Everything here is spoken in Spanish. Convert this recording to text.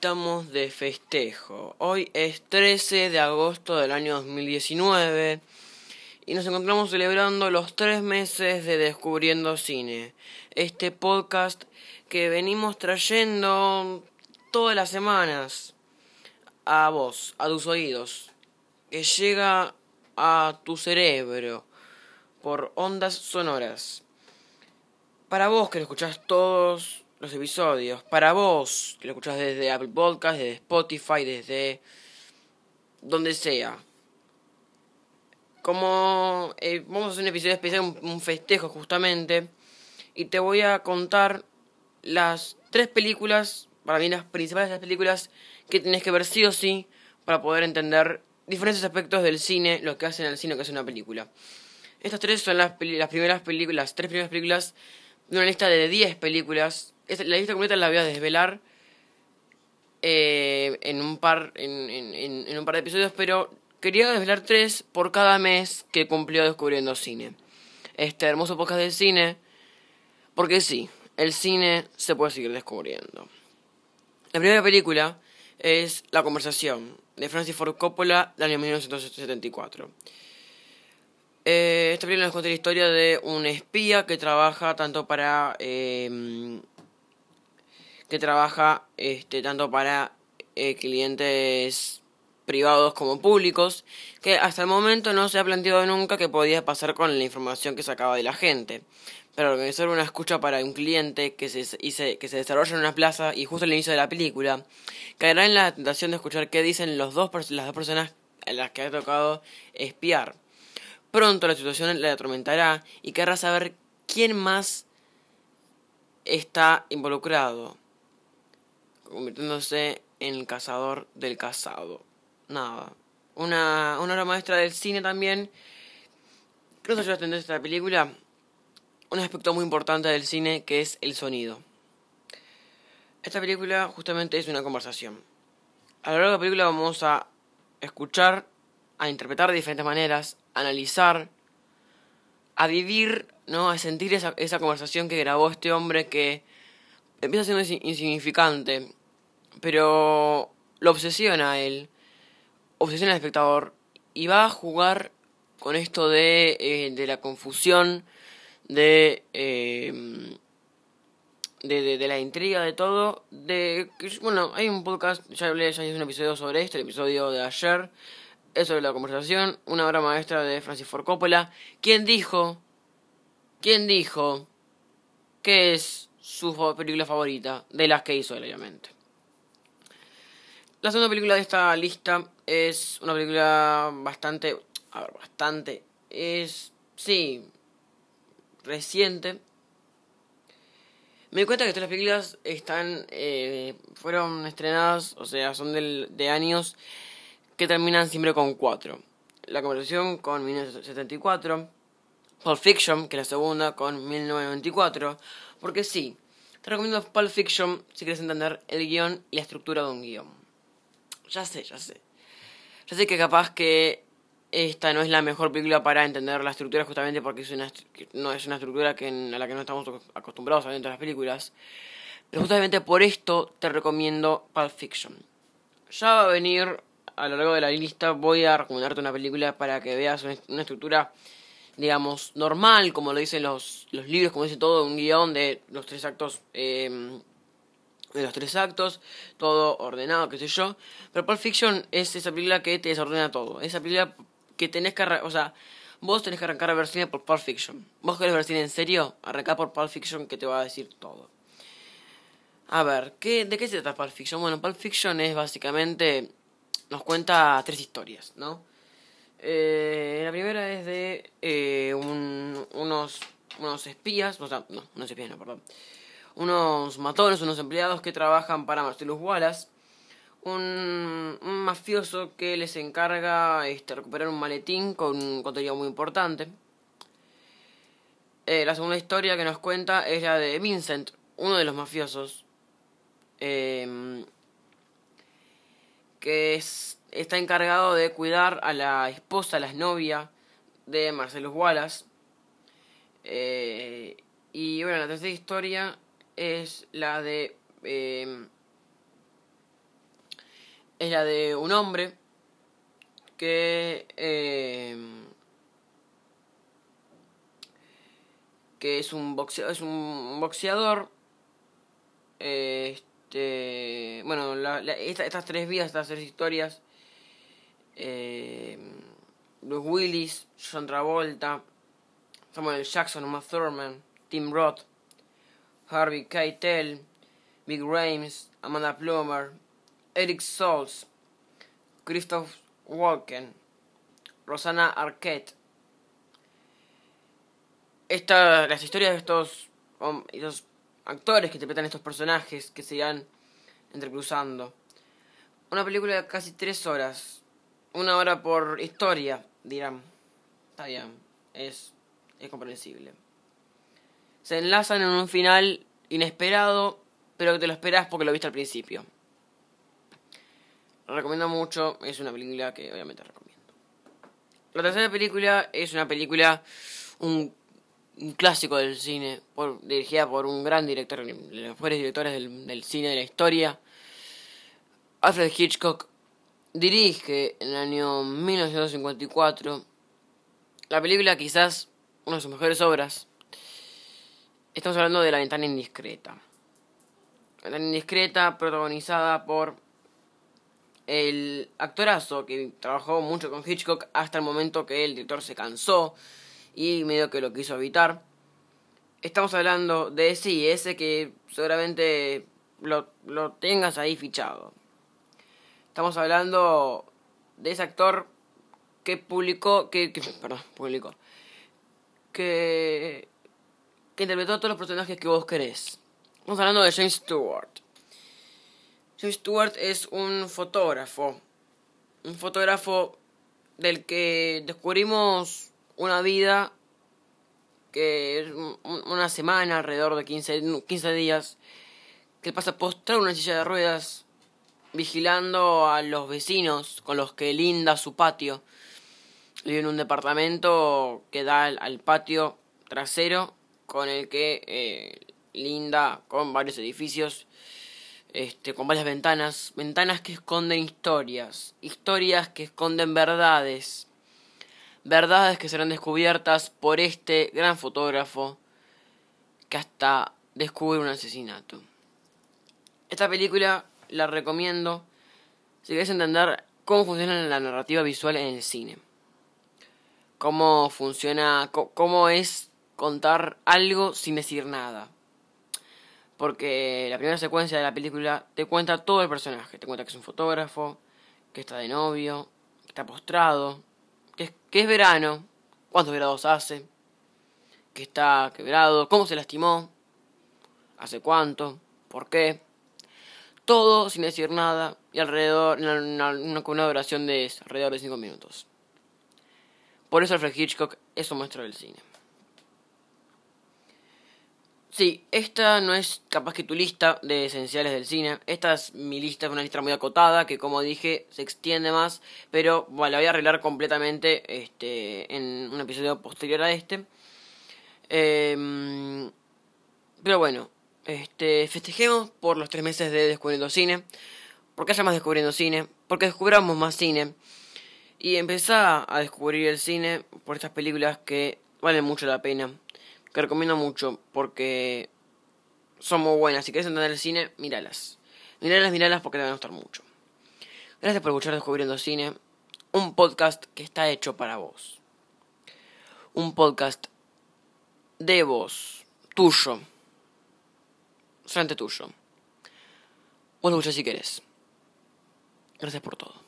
Estamos de festejo. Hoy es 13 de agosto del año 2019 y nos encontramos celebrando los tres meses de Descubriendo Cine. Este podcast que venimos trayendo todas las semanas a vos, a tus oídos, que llega a tu cerebro por ondas sonoras. Para vos que lo escuchás todos los episodios. Para vos, que lo escuchás desde Apple Podcast, desde Spotify, desde donde sea. Como eh, vamos a hacer un episodio especial, un, festejo justamente, y te voy a contar las tres películas, para mí las principales las películas que tienes que ver sí o sí para poder entender diferentes aspectos del cine, lo que hacen el cine, lo que hace una película. Estas tres son las, las primeras películas, las tres primeras películas de una lista de 10 películas la lista completa la voy a desvelar eh, en, un par, en, un par de episodios, pero quería desvelar tres por cada mes que cumplió descubriendo cine. Este hermoso podcast de cine, porque sí, el cine se puede seguir descubriendo. La primera película es La conversación, de Francis Ford Coppola, del año 1974. Eh, esta película nos cuenta la historia de un espía que trabaja tanto para eh, que trabaja este, tanto para eh, clientes privados como públicos, que hasta el momento no se ha planteado nunca qué podía pasar con la información que sacaba de la gente. Pero organizar una escucha para un cliente que se, que se desarrolla en una plaza y justo al inicio de la película, caerá en la tentación de escuchar qué dicen los dos, las dos personas a las que ha tocado espiar. Pronto la situación le atormentará y querrá saber quién más está involucrado convirtiéndose en el cazador del cazado. Nada. Una, una obra maestra del cine también. Creo que yo a esta película. Un aspecto muy importante del cine que es el sonido. Esta película justamente es una conversación. A lo largo de la película vamos a escuchar, a interpretar de diferentes maneras, a analizar, a vivir, ¿no? A sentir esa, esa conversación que grabó este hombre que empieza siendo insignificante pero lo obsesiona a él, obsesiona al espectador y va a jugar con esto de, eh, de la confusión, de, eh, de, de, la intriga, de todo. De, bueno, hay un podcast, ya hablé, ya hice un episodio sobre esto, el episodio de ayer, es sobre la conversación, una obra maestra de Francis Ford Coppola. ¿Quién dijo? ¿Quién dijo que es su película favorita de las que hizo él, obviamente? La segunda película de esta lista es una película bastante... A ver, bastante... Es... Sí... Reciente. Me di cuenta que todas las películas están... Eh, fueron estrenadas, o sea, son del, de años que terminan siempre con 4. La conversación con 1974. Pulp Fiction, que es la segunda, con 1994. Porque sí, te recomiendo Pulp Fiction si quieres entender el guion y la estructura de un guion ya sé, ya sé. Ya sé que capaz que esta no es la mejor película para entender la estructura justamente porque es una, no es una estructura a la que no estamos acostumbrados a ver en las películas. Pero justamente por esto te recomiendo Pulp Fiction. Ya va a venir a lo largo de la lista, voy a recomendarte una película para que veas una, estructura, digamos, normal, como lo dicen los, los libros, como dice todo, un guion de los tres actos eh, de los tres actos, todo ordenado, qué sé yo. Pero Pulp Fiction es esa película que te desordena todo. Esa película que tenés que... O sea, vos tenés que arrancar a ver cine por Pulp Fiction. Vos querés ver cine en serio, arrancá por Pulp Fiction que te va a decir todo. A ver, ¿qué, ¿de qué se trata Pulp Fiction? Bueno, Pulp Fiction es básicamente... Nos cuenta tres historias, ¿no? Eh, la primera es de eh, un, unos, unos espías, o sea, no, unos espías, no, perdón unos matones, unos empleados que trabajan para Marcellus Wallace, un, mafioso que les encarga este, recuperar un maletín con contenido muy importante. Eh, la segunda historia que nos cuenta es la de Vincent, uno de los mafiosos, em, que es, está encargado de cuidar a la esposa, a la novia de Marcellus Wallace. Eh, y bueno, la tercera historia es la de... Eh, es la de un hombre que eh, que es un boxeador, es un boxeador este bueno estas tres vías estas tres historias eh, Bruce Willis John Travolta Samuel Jackson Uma Thurman Tim Roth Harvey Keitel Big Rames Amanda Plummer Eric Souls Christoph Walken, Rosanna Arquette. Esta, las historias de estos, estos actores que interpretan estos personajes que se irán entrecruzando. Una película de casi tres horas. Una hora por historia, dirán. Está bien, es, es comprensible. Se enlazan en un final inesperado, pero que te lo esperas porque lo viste al principio recomiendo mucho, es una película que obviamente recomiendo. La tercera película es una película, un, clásico del cine, dirigida por un gran director, de los mejores directores del, cine de la historia, Alfred Hitchcock. Dirige en el año 1954 la película quizás una de sus mejores obras. Estamos hablando de La ventana indiscreta. La ventana indiscreta protagonizada por el actorazo que trabajó mucho con Hitchcock hasta el momento que el director se cansó y medio que lo quiso evitar. Estamos hablando de ese y ese que seguramente lo, lo tengas ahí fichado. Estamos hablando de ese actor que publicó, que, que perdón, publicó, que, que interpretó todos los personajes que vos querés. Estamos hablando de James Stewart. James Stewart es un fotógrafo. Un fotógrafo del que descubrimos una vida que es una semana, alrededor de 15, 15 días, que pasa postrado en una silla de ruedas, vigilando a los vecinos con los que linda su patio. Vive en un departamento que da al, patio trasero, con el que eh, linda con varios edificios este, con varias ventanas, ventanas que esconden historias, historias que esconden verdades, verdades que serán descubiertas por este gran fotógrafo que hasta descubre un asesinato. Esta película la recomiendo si quieres entender cómo funciona la narrativa visual en el cine. Cómo funciona, cómo es contar algo sin decir nada porque la primera secuencia de la película te cuenta todo el personaje. Te cuenta que es un fotógrafo, que está de novio, que está postrado, que es, que es verano, cuántos grados hace, que está quebrado, cómo se lastimó, hace cuánto, por qué. Todo sin decir nada y alrededor, una, una, duración de alrededor de 5 minutos. Por eso Alfred Hitchcock es un maestro del cine. Sí, esta no es capaz que tu lista de esenciales del cine. Esta es mi lista, es una lista muy acotada que como dije se extiende más, pero bueno, la voy a arreglar completamente este, en un episodio posterior a este. Em, pero bueno, este, festejemos por los tres meses de Descubriendo Cine. Porque haya más Descubriendo Cine. Porque descubramos más cine. Y empezá a descubrir el cine por estas películas que valen mucho la pena que recomiendo mucho porque son muy buenas. Si quieres entender el cine, míralas. Míralas, míralas porque te van a gustar mucho. Gracias por escuchar Descubriendo Cine, un podcast que está hecho para vos. Un podcast de vos, tuyo, frente tuyo. Vos lo escuchás si querés. Gracias por todo.